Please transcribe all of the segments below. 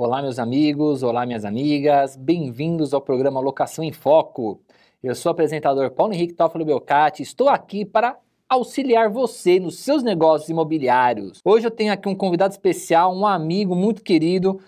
Olá, meus amigos, olá, minhas amigas, bem-vindos ao programa Locação em Foco. Eu sou o apresentador Paulo Henrique Toffolo Belcati, estou aqui para auxiliar você nos seus negócios imobiliários. Hoje eu tenho aqui um convidado especial, um amigo muito querido,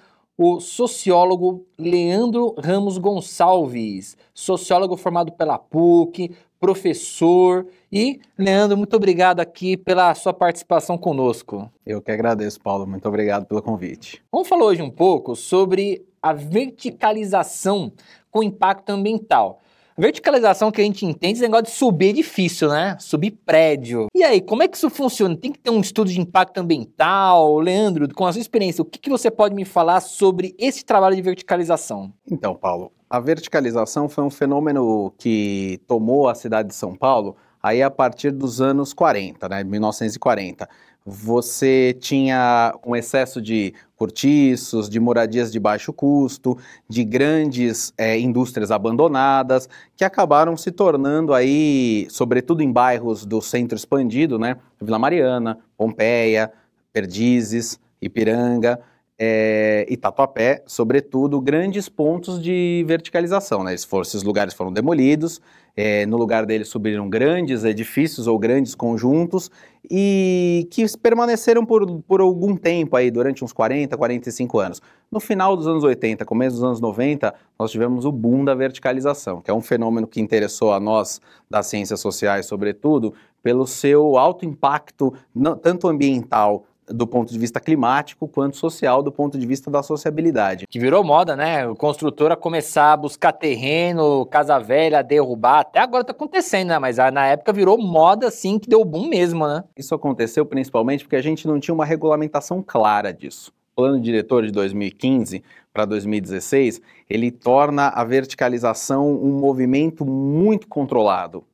o sociólogo Leandro Ramos Gonçalves, sociólogo formado pela PUC, professor. E, Leandro, muito obrigado aqui pela sua participação conosco. Eu que agradeço, Paulo. Muito obrigado pelo convite. Vamos falar hoje um pouco sobre a verticalização com impacto ambiental. Verticalização que a gente entende, esse negócio de subir edifício, né? Subir prédio. E aí, como é que isso funciona? Tem que ter um estudo de impacto ambiental? Leandro, com a sua experiência, o que, que você pode me falar sobre esse trabalho de verticalização? Então, Paulo, a verticalização foi um fenômeno que tomou a cidade de São Paulo aí a partir dos anos 40, né? 1940 você tinha um excesso de cortiços, de moradias de baixo custo, de grandes é, indústrias abandonadas, que acabaram se tornando aí, sobretudo em bairros do centro expandido, né? Vila Mariana, Pompeia, Perdizes, Ipiranga, é, e Tatuapé, sobretudo, grandes pontos de verticalização. Né? Esses lugares foram demolidos, é, no lugar deles subiram grandes edifícios ou grandes conjuntos e que permaneceram por, por algum tempo aí, durante uns 40, 45 anos. No final dos anos 80, começo dos anos 90, nós tivemos o boom da verticalização, que é um fenômeno que interessou a nós das ciências sociais, sobretudo, pelo seu alto impacto, tanto ambiental do ponto de vista climático quanto social do ponto de vista da sociabilidade. Que virou moda, né? O construtor a começar a buscar terreno, casa velha, derrubar. Até agora tá acontecendo, né? Mas na época virou moda, assim, que deu boom mesmo, né? Isso aconteceu principalmente porque a gente não tinha uma regulamentação clara disso. O plano diretor de 2015 para 2016, ele torna a verticalização um movimento muito controlado,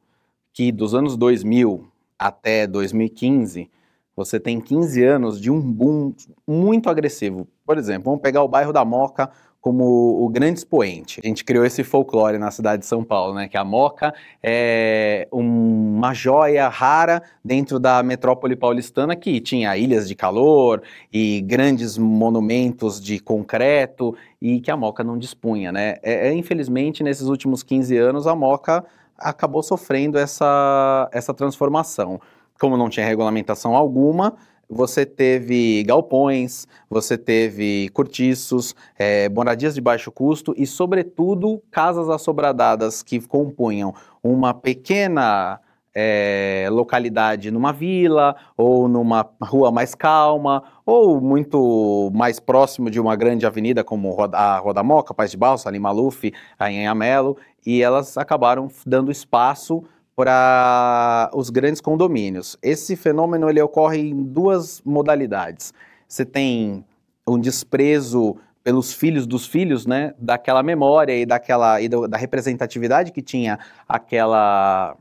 que dos anos 2000 até 2015 você tem 15 anos de um boom muito agressivo. Por exemplo, vamos pegar o bairro da Moca como o grande expoente. A gente criou esse folclore na cidade de São Paulo, né? Que a Moca é um, uma joia rara dentro da metrópole paulistana que tinha ilhas de calor e grandes monumentos de concreto e que a Moca não dispunha, né? É, é, infelizmente, nesses últimos 15 anos, a Moca acabou sofrendo essa, essa transformação como não tinha regulamentação alguma, você teve galpões, você teve cortiços, é, moradias de baixo custo e, sobretudo, casas assobradadas que compunham uma pequena é, localidade numa vila ou numa rua mais calma ou muito mais próximo de uma grande avenida como a Rua da Moca, Paz de Balsa, ali Maluf, em Amelo, e elas acabaram dando espaço para os grandes condomínios. Esse fenômeno ele ocorre em duas modalidades. Você tem um desprezo pelos filhos dos filhos, né, daquela memória e daquela e do, da representatividade que tinha aquela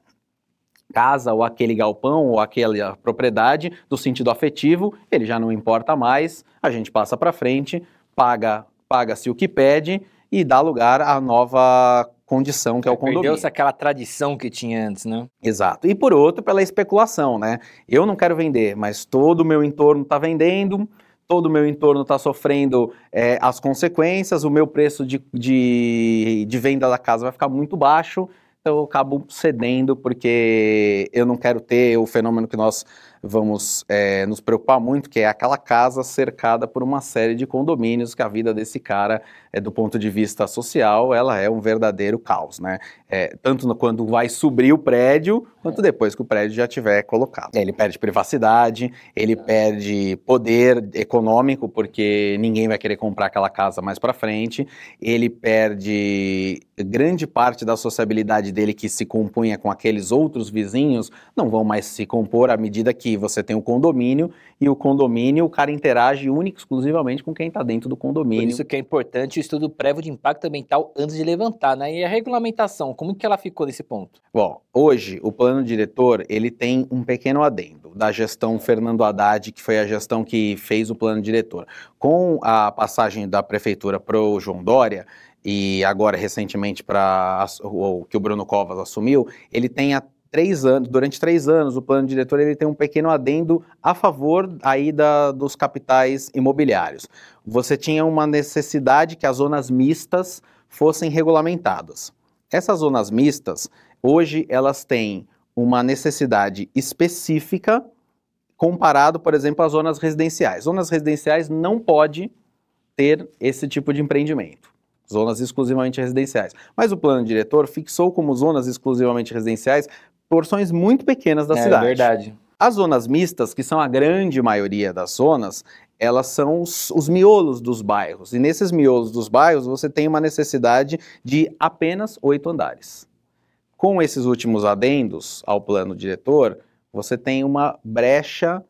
casa ou aquele galpão ou aquela propriedade do sentido afetivo, ele já não importa mais, a gente passa para frente, paga paga-se o que pede e dá lugar à nova condição que é, o condomínio. Perdeu-se aquela tradição que tinha antes, né? Exato. E por outro, pela especulação, né? Eu não quero vender, mas todo o meu entorno está vendendo, todo o meu entorno está sofrendo é, as consequências, o meu preço de, de, de venda da casa vai ficar muito baixo, então eu acabo cedendo porque eu não quero ter o fenômeno que nós vamos é, nos preocupar muito, que é aquela casa cercada por uma série de condomínios, que a vida desse cara, do ponto de vista social, ela é um verdadeiro caos, né? É, tanto no, quando vai subir o prédio, quanto depois que o prédio já tiver colocado. Ele perde privacidade, ele perde poder econômico, porque ninguém vai querer comprar aquela casa mais para frente, ele perde grande parte da sociabilidade dele que se compunha com aqueles outros vizinhos, não vão mais se compor à medida que você tem o condomínio e o condomínio, o cara interage único exclusivamente com quem está dentro do condomínio. Por isso que é importante estudo prévio de impacto ambiental antes de levantar, né? E a regulamentação, como que ela ficou nesse ponto? Bom, hoje o plano diretor, ele tem um pequeno adendo da gestão Fernando Haddad, que foi a gestão que fez o plano diretor. Com a passagem da prefeitura para o João Dória, e agora recentemente para o que o Bruno Covas assumiu, ele tem a três anos, durante três anos, o plano diretor ele tem um pequeno adendo a favor aí da, dos capitais imobiliários. Você tinha uma necessidade que as zonas mistas fossem regulamentadas. Essas zonas mistas, hoje, elas têm uma necessidade específica comparado, por exemplo, às zonas residenciais. Zonas residenciais não pode ter esse tipo de empreendimento zonas exclusivamente residenciais. Mas o plano diretor fixou como zonas exclusivamente residenciais porções muito pequenas da é, cidade. É verdade. As zonas mistas, que são a grande maioria das zonas, elas são os, os, miolos dos bairros. E nesses miolos dos bairros você tem uma necessidade de apenas oito andares. Com esses últimos adendos ao plano diretor, você tem uma brecha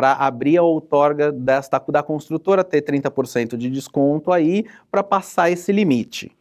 para abrir a outorga desta, da construtora, ter 30% de desconto aí, para passar esse limite.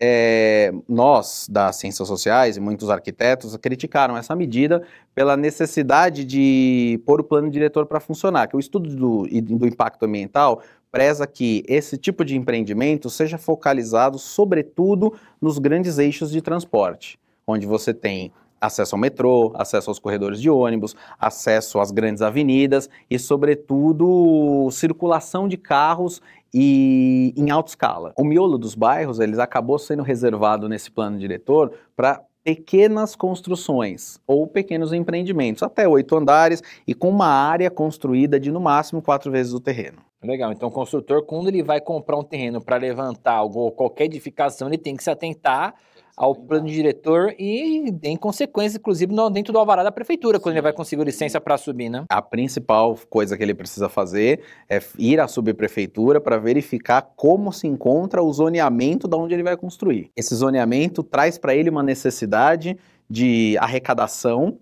É, nós, das ciências sociais e muitos arquitetos, criticaram essa medida pela necessidade de pôr o plano diretor para funcionar, que o estudo do, do impacto ambiental preza que esse tipo de empreendimento seja focalizado, sobretudo, nos grandes eixos de transporte, onde você tem acesso ao metrô, acesso aos corredores de ônibus, acesso às grandes avenidas e, sobretudo, circulação de carros e em alta escala. O miolo dos bairros, eles acabou sendo reservado nesse plano diretor para pequenas construções ou pequenos empreendimentos, até oito andares e com uma área construída de no máximo quatro vezes o terreno. Legal, então o construtor, quando ele vai comprar um terreno para levantar ou qualquer edificação, ele tem que se atentar ao plano diretor e, em consequência, inclusive, no, dentro do alvará da prefeitura, quando ele vai conseguir licença para subir, né? A principal coisa que ele precisa fazer é ir à subprefeitura para verificar como se encontra o zoneamento da onde ele vai construir. Esse zoneamento traz para ele uma necessidade de arrecadação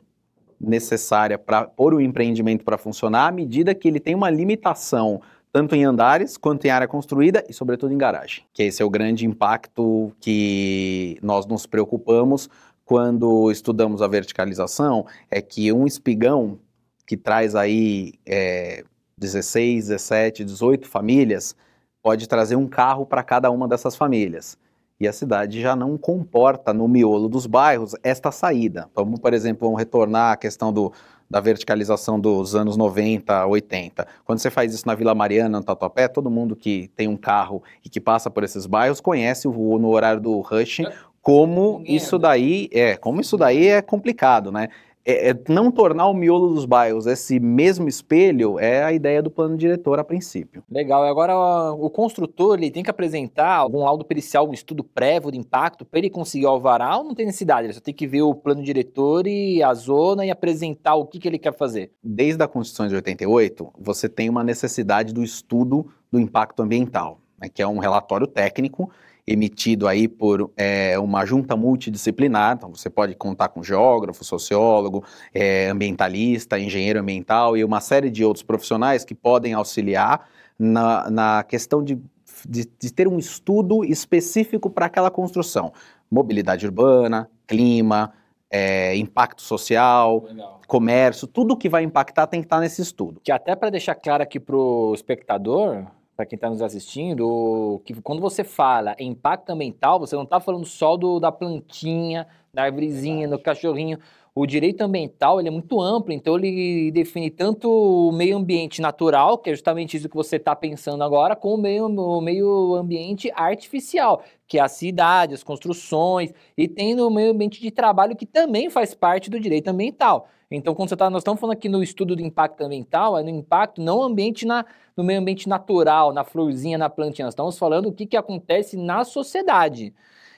necessária para pôr o empreendimento para funcionar à medida que ele tem uma limitação tanto em andares quanto em área construída e, sobretudo, em garagem. Que esse é o grande impacto que nós nos preocupamos quando estudamos a verticalização, é que um espigão que traz aí é, 16, 17, 18 famílias pode trazer um carro para cada uma dessas famílias. E a cidade já não comporta no miolo dos bairros esta saída. Vamos, por exemplo, vamos retornar à questão do, da verticalização dos anos 90, 80. Quando você faz isso na Vila Mariana, no Tatuapé, todo mundo que tem um carro e que passa por esses bairros conhece o, no horário do rush é. como isso daí é, como isso daí é complicado, né? É, é, não tornar o miolo dos bairros esse mesmo espelho é a ideia do plano diretor a princípio. Legal. E agora o construtor ele tem que apresentar algum laudo pericial, um estudo prévio de impacto para ele conseguir o alvará ou não tem necessidade? Ele só tem que ver o plano diretor e a zona e apresentar o que, que ele quer fazer. Desde a Constituição de 88, você tem uma necessidade do estudo do impacto ambiental, né, que é um relatório técnico emitido aí por é, uma junta multidisciplinar, então você pode contar com geógrafo, sociólogo, é, ambientalista, engenheiro ambiental e uma série de outros profissionais que podem auxiliar na, na questão de, de, de ter um estudo específico para aquela construção. Mobilidade urbana, clima, é, impacto social, Legal. comércio, tudo que vai impactar tem que estar nesse estudo. Que até para deixar claro aqui para o espectador, para quem está nos assistindo, que quando você fala em impacto ambiental, você não está falando só do, da plantinha, da árvorezinha, do cachorrinho. O direito ambiental ele é muito amplo, então ele define tanto o meio ambiente natural, que é justamente isso que você está pensando agora, como o meio, o meio ambiente artificial, que é a cidade, as construções, e tem o meio ambiente de trabalho, que também faz parte do direito ambiental. Então, quando você tá, nós estamos falando aqui no estudo do impacto ambiental, é no impacto não ambiente na, no meio ambiente natural, na florzinha, na plantinha. Nós estamos falando o que, que acontece na sociedade.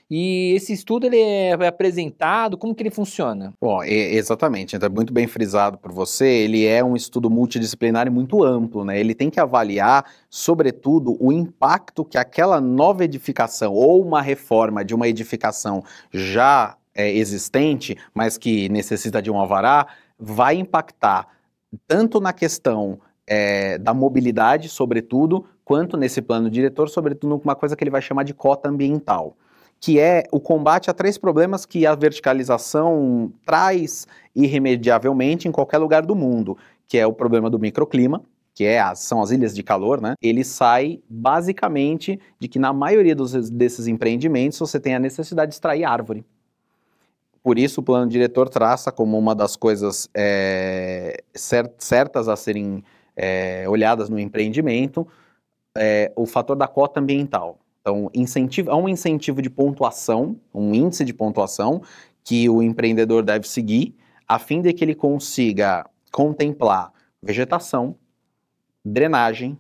E esse estudo ele é apresentado, como que ele funciona? Bom, é, exatamente, é muito bem frisado por você, ele é um estudo multidisciplinar e muito amplo, né? Ele tem que avaliar, sobretudo, o impacto que aquela nova edificação ou uma reforma de uma edificação já é, existente, mas que necessita de um alvará, vai impactar tanto na questão é, da mobilidade, sobretudo, quanto nesse plano diretor, sobretudo numa coisa que ele vai chamar de cota ambiental, que é o combate a três problemas que a verticalização traz irremediavelmente em qualquer lugar do mundo, que é o problema do microclima, que é são as ilhas de calor, né? Ele sai basicamente de que na maioria dos, desses empreendimentos você tem a necessidade de extrair árvore por isso o plano diretor traça como uma das coisas é, certas a serem é, olhadas no empreendimento é, o fator da cota ambiental. Então, incentivo, há um incentivo de pontuação, um índice de pontuação que o empreendedor deve seguir, a fim de que ele consiga contemplar vegetação, drenagem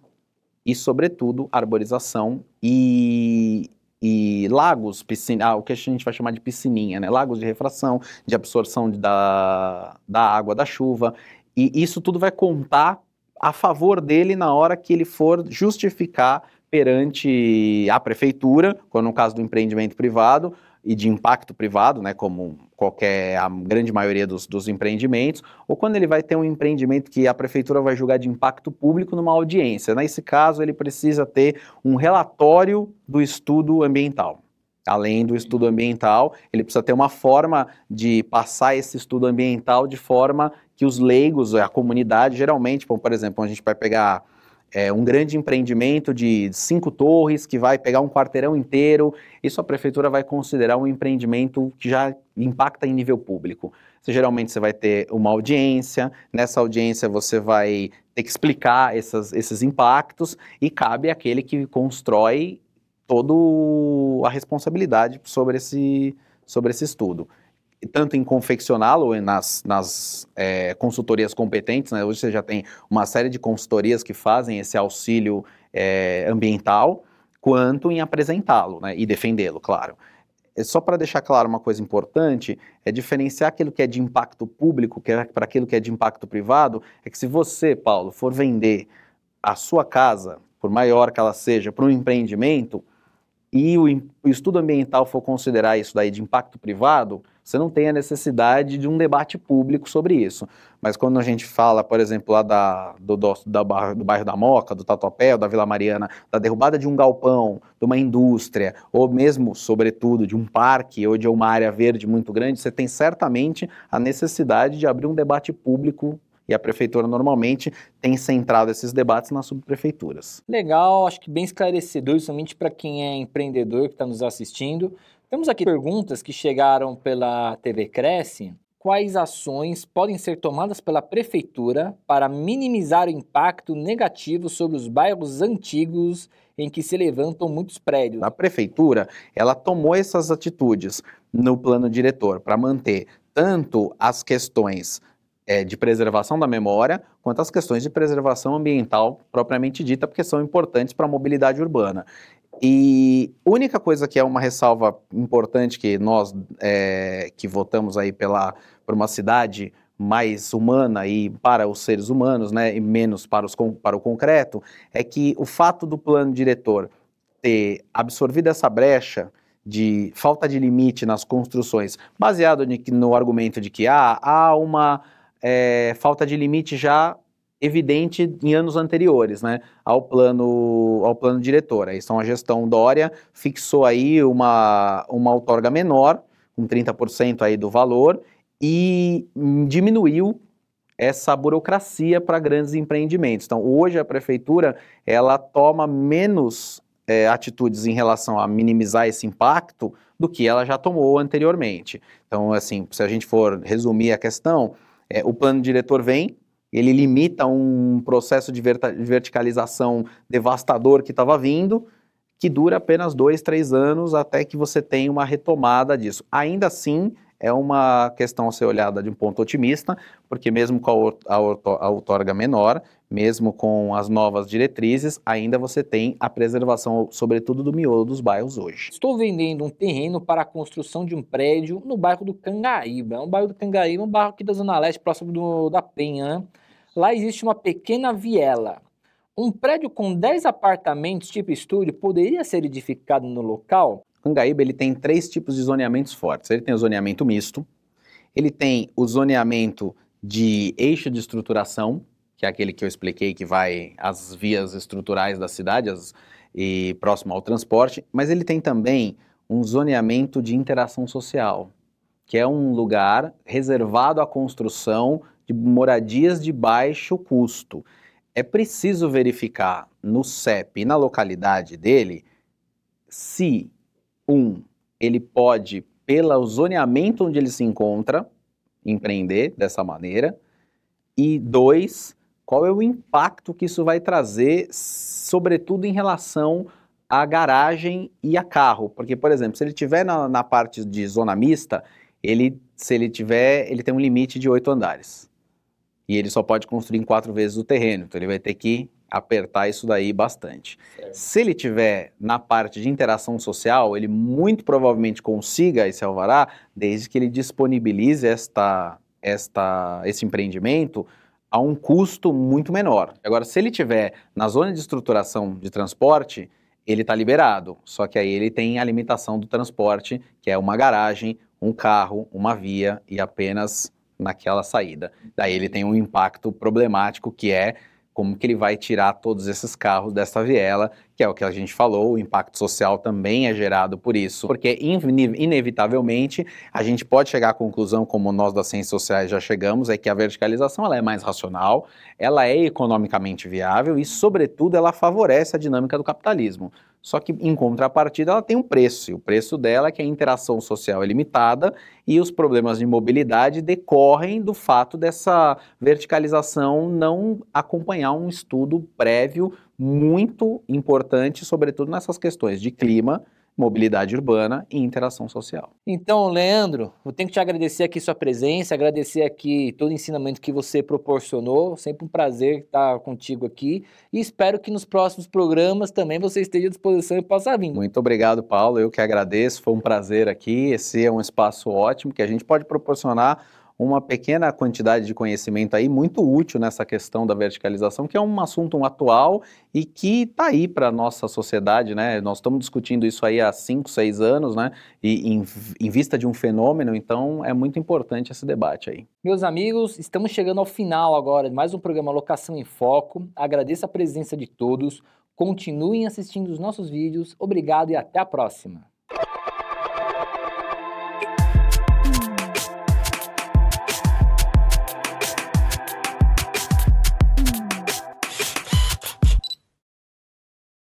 e, sobretudo, arborização e, e lagos, piscina, ah, o que a gente vai chamar de piscininha, né? lagos de refração, de absorção da, da água da chuva. E isso tudo vai contar a favor dele na hora que ele for justificar perante a prefeitura, quando no caso do empreendimento privado e de impacto privado, né, como qualquer a grande maioria dos, dos empreendimentos, ou quando ele vai ter um empreendimento que a prefeitura vai julgar de impacto público numa audiência. Nesse caso, ele precisa ter um relatório do estudo ambiental. Além do estudo ambiental, ele precisa ter uma forma de passar esse estudo ambiental de forma que os leigos, a comunidade, geralmente, por exemplo, a gente vai pegar é, um grande empreendimento de cinco torres que vai pegar um quarteirão inteiro, isso a prefeitura vai considerar um empreendimento que já impacta em nível público. Geralmente você vai ter uma audiência, nessa audiência você vai ter que explicar essas, esses impactos e cabe àquele que constrói toda a responsabilidade sobre esse, sobre esse estudo tanto em confeccioná-lo nas, nas é, consultorias competentes, né? hoje você já tem uma série de consultorias que fazem esse auxílio é, ambiental, quanto em apresentá-lo né? e defendê-lo, claro. É só para deixar claro uma coisa importante, é diferenciar aquilo que é de impacto público que é para aquilo que é de impacto privado, é que se você, Paulo, for vender a sua casa, por maior que ela seja, para um empreendimento, e o, o estudo ambiental for considerar isso daí de impacto privado, você não tem a necessidade de um debate público sobre isso. Mas quando a gente fala, por exemplo, lá da, do, do, da, do bairro da Moca, do Tatuapé, da Vila Mariana, da derrubada de um galpão, de uma indústria, ou mesmo, sobretudo, de um parque ou de uma área verde muito grande, você tem certamente a necessidade de abrir um debate público e a prefeitura normalmente tem centrado esses debates nas subprefeituras. Legal, acho que bem esclarecedor, somente para quem é empreendedor que está nos assistindo. Temos aqui perguntas que chegaram pela TV Cresce. Quais ações podem ser tomadas pela prefeitura para minimizar o impacto negativo sobre os bairros antigos em que se levantam muitos prédios? A prefeitura, ela tomou essas atitudes no plano diretor para manter tanto as questões é, de preservação da memória, quanto as questões de preservação ambiental propriamente dita, porque são importantes para a mobilidade urbana. E única coisa que é uma ressalva importante que nós é, que votamos aí pela, por uma cidade mais humana e para os seres humanos, né, e menos para, os, para o concreto, é que o fato do plano diretor ter absorvido essa brecha de falta de limite nas construções, baseado no argumento de que ah, há uma é, falta de limite já evidente em anos anteriores, né, ao plano, ao plano diretor. Aí, então, a gestão Dória fixou aí uma, uma outorga menor, com 30% aí do valor, e diminuiu essa burocracia para grandes empreendimentos. Então, hoje a prefeitura, ela toma menos é, atitudes em relação a minimizar esse impacto do que ela já tomou anteriormente. Então, assim, se a gente for resumir a questão, é, o plano diretor vem, ele limita um processo de verticalização devastador que estava vindo, que dura apenas dois, três anos até que você tenha uma retomada disso. Ainda assim, é uma questão a ser olhada de um ponto otimista, porque mesmo com a, a outorga menor, mesmo com as novas diretrizes, ainda você tem a preservação, sobretudo do miolo dos bairros hoje. Estou vendendo um terreno para a construção de um prédio no bairro do Cangaíba. O bairro do Cangaíba é um bairro aqui da Zona Leste, próximo do, da Penha. Né? Lá existe uma pequena viela. Um prédio com 10 apartamentos tipo estúdio poderia ser edificado no local? Cangaíba ele tem três tipos de zoneamentos fortes. Ele tem o zoneamento misto, ele tem o zoneamento de eixo de estruturação, que é aquele que eu expliquei que vai às vias estruturais da cidade as, e próximo ao transporte, mas ele tem também um zoneamento de interação social, que é um lugar reservado à construção de moradias de baixo custo. É preciso verificar no CEP e na localidade dele se, um, ele pode pelo zoneamento onde ele se encontra, empreender dessa maneira. E dois, qual é o impacto que isso vai trazer, sobretudo em relação à garagem e a carro? Porque, por exemplo, se ele tiver na, na parte de zona mista, ele, se ele tiver, ele tem um limite de oito andares. E ele só pode construir em quatro vezes o terreno, então ele vai ter que apertar isso daí bastante. Se ele tiver na parte de interação social, ele muito provavelmente consiga esse alvará, desde que ele disponibilize esta, esta, esse empreendimento a um custo muito menor. Agora, se ele tiver na zona de estruturação de transporte, ele está liberado. Só que aí ele tem a limitação do transporte, que é uma garagem, um carro, uma via e apenas naquela saída. Daí ele tem um impacto problemático que é como que ele vai tirar todos esses carros dessa viela, que é o que a gente falou, o impacto social também é gerado por isso, porque inevitavelmente a gente pode chegar à conclusão, como nós das ciências sociais já chegamos, é que a verticalização ela é mais racional, ela é economicamente viável e, sobretudo, ela favorece a dinâmica do capitalismo. Só que, em contrapartida, ela tem um preço, e o preço dela é que a interação social é limitada e os problemas de mobilidade decorrem do fato dessa verticalização não acompanhar um estudo prévio muito importante, sobretudo nessas questões de clima mobilidade urbana e interação social. Então, Leandro, eu tenho que te agradecer aqui sua presença, agradecer aqui todo o ensinamento que você proporcionou, sempre um prazer estar contigo aqui e espero que nos próximos programas também você esteja à disposição e possa vir. Muito obrigado, Paulo, eu que agradeço, foi um prazer aqui, esse é um espaço ótimo que a gente pode proporcionar uma pequena quantidade de conhecimento aí muito útil nessa questão da verticalização, que é um assunto atual e que está aí para a nossa sociedade, né? Nós estamos discutindo isso aí há 5, 6 anos, né? E em, em vista de um fenômeno, então é muito importante esse debate aí. Meus amigos, estamos chegando ao final agora de mais um programa Locação em Foco. Agradeço a presença de todos. Continuem assistindo os nossos vídeos. Obrigado e até a próxima.